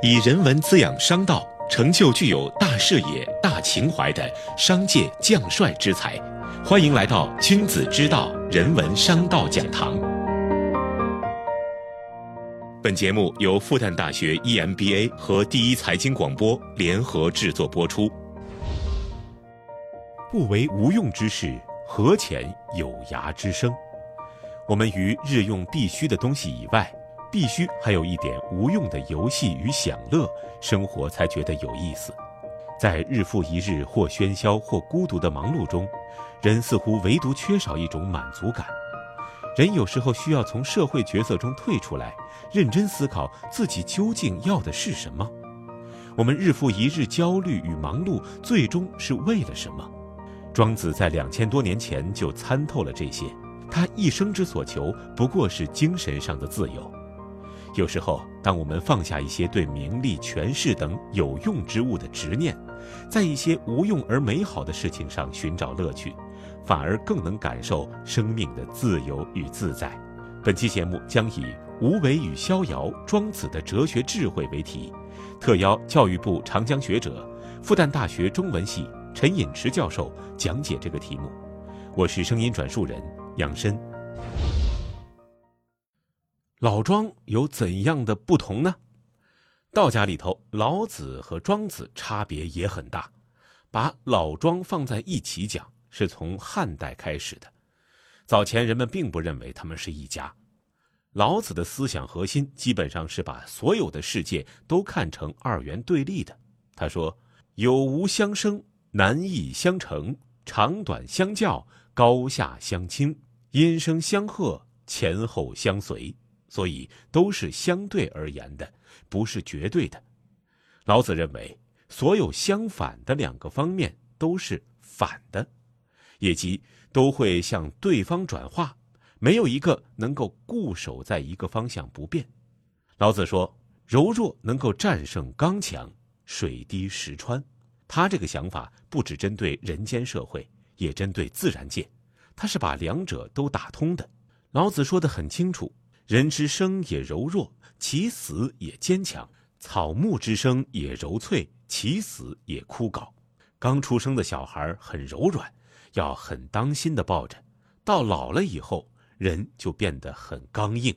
以人文滋养商道，成就具有大视野、大情怀的商界将帅之才。欢迎来到君子之道人文商道讲堂。本节目由复旦大学 EMBA 和第一财经广播联合制作播出。不为无用之事，何遣有涯之生？我们于日用必须的东西以外。必须还有一点无用的游戏与享乐，生活才觉得有意思。在日复一日或喧嚣或孤独的忙碌中，人似乎唯独缺少一种满足感。人有时候需要从社会角色中退出来，认真思考自己究竟要的是什么。我们日复一日焦虑与忙碌，最终是为了什么？庄子在两千多年前就参透了这些，他一生之所求不过是精神上的自由。有时候，当我们放下一些对名利、权势等有用之物的执念，在一些无用而美好的事情上寻找乐趣，反而更能感受生命的自由与自在。本期节目将以“无为与逍遥”庄子的哲学智慧为题，特邀教育部长江学者、复旦大学中文系陈寅驰教授讲解这个题目。我是声音转述人杨申。老庄有怎样的不同呢？道家里头，老子和庄子差别也很大。把老庄放在一起讲，是从汉代开始的。早前人们并不认为他们是一家。老子的思想核心基本上是把所有的世界都看成二元对立的。他说：“有无相生，难易相成，长短相较，高下相倾，音声相和，前后相随。”所以都是相对而言的，不是绝对的。老子认为，所有相反的两个方面都是反的，也即都会向对方转化，没有一个能够固守在一个方向不变。老子说：“柔弱能够战胜刚强，水滴石穿。”他这个想法不只针对人间社会，也针对自然界，他是把两者都打通的。老子说的很清楚。人之生也柔弱，其死也坚强；草木之生也柔脆，其死也枯槁。刚出生的小孩很柔软，要很当心的抱着；到老了以后，人就变得很刚硬，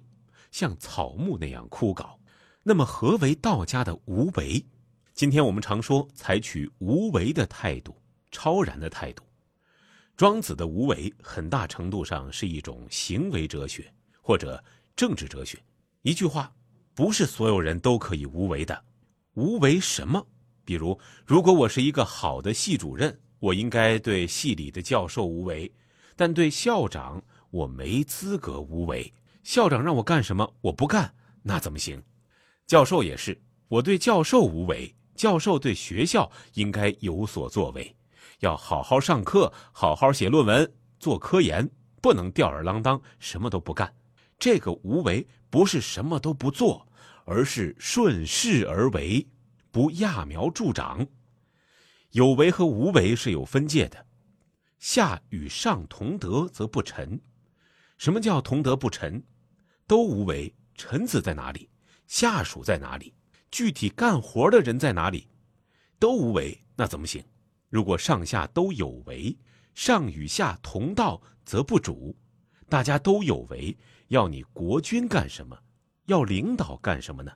像草木那样枯槁。那么，何为道家的无为？今天我们常说采取无为的态度，超然的态度。庄子的无为，很大程度上是一种行为哲学，或者。政治哲学，一句话，不是所有人都可以无为的。无为什么？比如，如果我是一个好的系主任，我应该对系里的教授无为，但对校长我没资格无为。校长让我干什么，我不干，那怎么行？教授也是，我对教授无为，教授对学校应该有所作为，要好好上课，好好写论文，做科研，不能吊儿郎当，什么都不干。这个无为不是什么都不做，而是顺势而为，不揠苗助长。有为和无为是有分界的，下与上同德则不臣。什么叫同德不臣？都无为，臣子在哪里？下属在哪里？具体干活的人在哪里？都无为，那怎么行？如果上下都有为，上与下同道则不主，大家都有为。要你国君干什么？要领导干什么呢？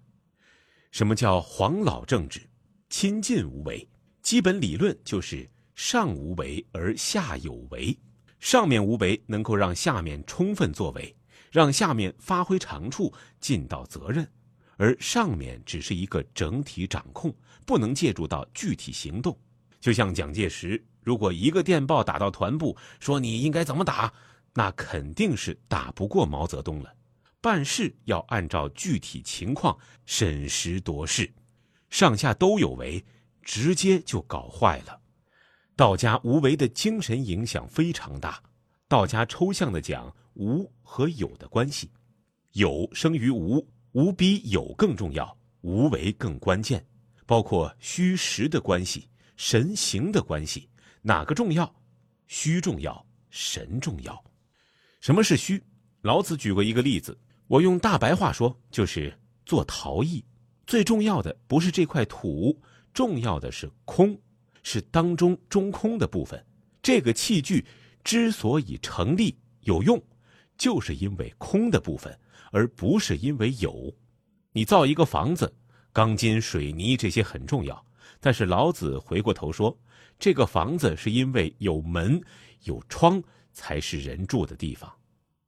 什么叫黄老政治？亲近无为，基本理论就是上无为而下有为。上面无为，能够让下面充分作为，让下面发挥长处，尽到责任；而上面只是一个整体掌控，不能借助到具体行动。就像蒋介石，如果一个电报打到团部，说你应该怎么打。那肯定是打不过毛泽东了。办事要按照具体情况审时度势，上下都有为，直接就搞坏了。道家无为的精神影响非常大。道家抽象的讲无和有的关系，有生于无，无比有更重要，无为更关键。包括虚实的关系、神形的关系，哪个重要？虚重要，神重要。什么是虚？老子举过一个例子，我用大白话说，就是做陶艺。最重要的不是这块土，重要的是空，是当中中空的部分。这个器具之所以成立有用，就是因为空的部分，而不是因为有。你造一个房子，钢筋、水泥这些很重要，但是老子回过头说，这个房子是因为有门、有窗才是人住的地方。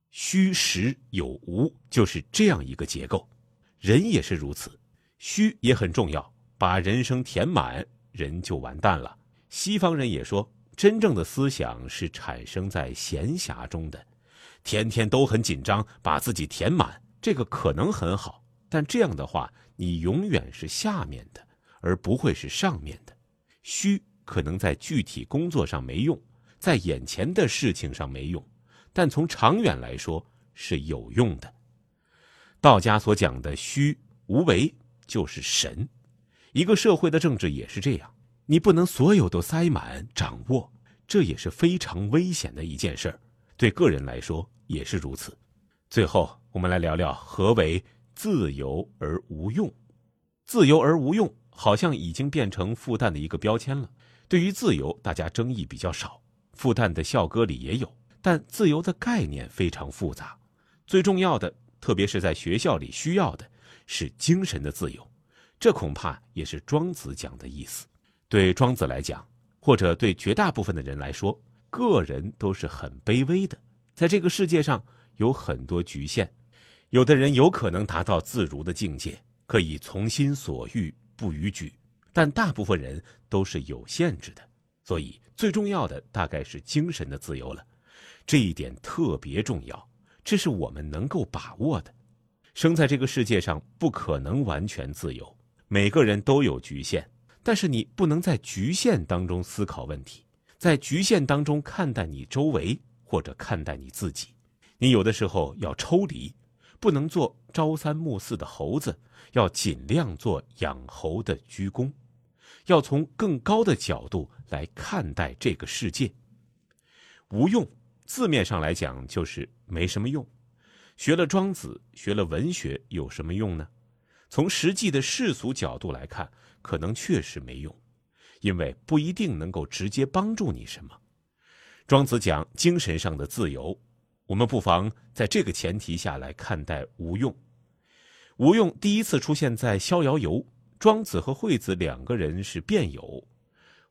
虚实有无，就是这样一个结构。人也是如此。虚也很重要，把人生填满，人就完蛋了。西方人也说，真正的思想是产生在闲暇中的，天天都很紧张，把自己填满，这个可能很好，但这样的话，你永远是下面的，而不会是上面的。虚可能在具体工作上没用，在眼前的事情上没用，但从长远来说是有用的。道家所讲的虚无为。就是神，一个社会的政治也是这样，你不能所有都塞满掌握，这也是非常危险的一件事儿，对个人来说也是如此。最后，我们来聊聊何为自由而无用。自由而无用，好像已经变成复旦的一个标签了。对于自由，大家争议比较少，复旦的校歌里也有，但自由的概念非常复杂。最重要的，特别是在学校里需要的。是精神的自由，这恐怕也是庄子讲的意思。对庄子来讲，或者对绝大部分的人来说，个人都是很卑微的，在这个世界上有很多局限。有的人有可能达到自如的境界，可以从心所欲不逾矩，但大部分人都是有限制的。所以，最重要的大概是精神的自由了。这一点特别重要，这是我们能够把握的。生在这个世界上，不可能完全自由，每个人都有局限。但是你不能在局限当中思考问题，在局限当中看待你周围或者看待你自己。你有的时候要抽离，不能做朝三暮四的猴子，要尽量做养猴的鞠躬，要从更高的角度来看待这个世界。无用，字面上来讲就是没什么用。学了庄子，学了文学有什么用呢？从实际的世俗角度来看，可能确实没用，因为不一定能够直接帮助你什么。庄子讲精神上的自由，我们不妨在这个前提下来看待无用。无用第一次出现在《逍遥游》，庄子和惠子两个人是辩友。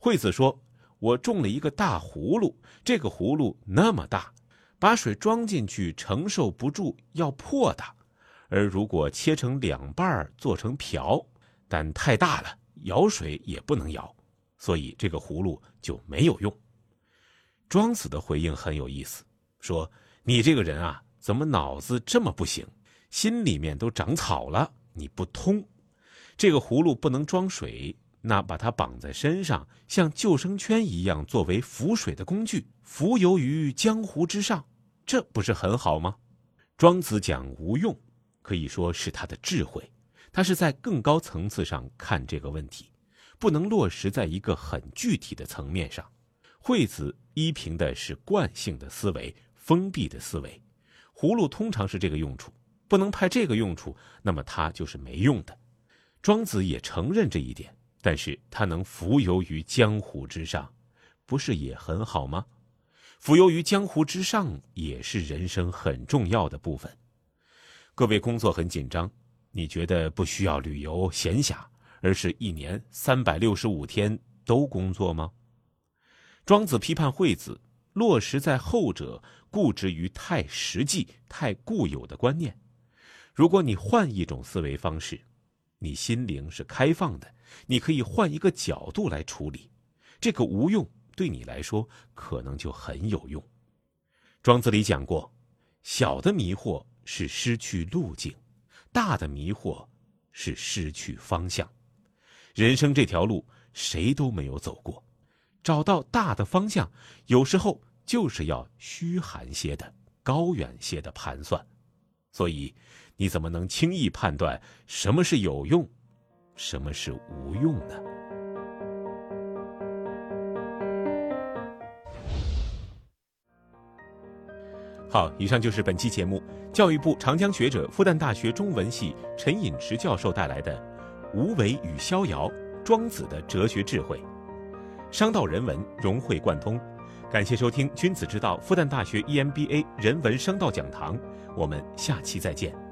惠子说：“我种了一个大葫芦，这个葫芦那么大。”把水装进去承受不住，要破它；而如果切成两半做成瓢，但太大了，舀水也不能舀，所以这个葫芦就没有用。庄子的回应很有意思，说：“你这个人啊，怎么脑子这么不行？心里面都长草了，你不通。这个葫芦不能装水，那把它绑在身上，像救生圈一样，作为浮水的工具。”浮游于江湖之上，这不是很好吗？庄子讲无用，可以说是他的智慧。他是在更高层次上看这个问题，不能落实在一个很具体的层面上。惠子依凭的是惯性的思维，封闭的思维。葫芦通常是这个用处，不能派这个用处，那么它就是没用的。庄子也承认这一点，但是他能浮游于江湖之上，不是也很好吗？浮游于江湖之上，也是人生很重要的部分。各位工作很紧张，你觉得不需要旅游闲暇，而是一年三百六十五天都工作吗？庄子批判惠子，落实在后者固执于太实际、太固有的观念。如果你换一种思维方式，你心灵是开放的，你可以换一个角度来处理这个无用。对你来说，可能就很有用。庄子里讲过，小的迷惑是失去路径，大的迷惑是失去方向。人生这条路，谁都没有走过。找到大的方向，有时候就是要虚寒些的、高远些的盘算。所以，你怎么能轻易判断什么是有用，什么是无用呢？好，以上就是本期节目，教育部长江学者、复旦大学中文系陈寅驰教授带来的《无为与逍遥，庄子的哲学智慧，商道人文融会贯通。感谢收听《君子之道》复旦大学 EMBA 人文商道讲堂，我们下期再见。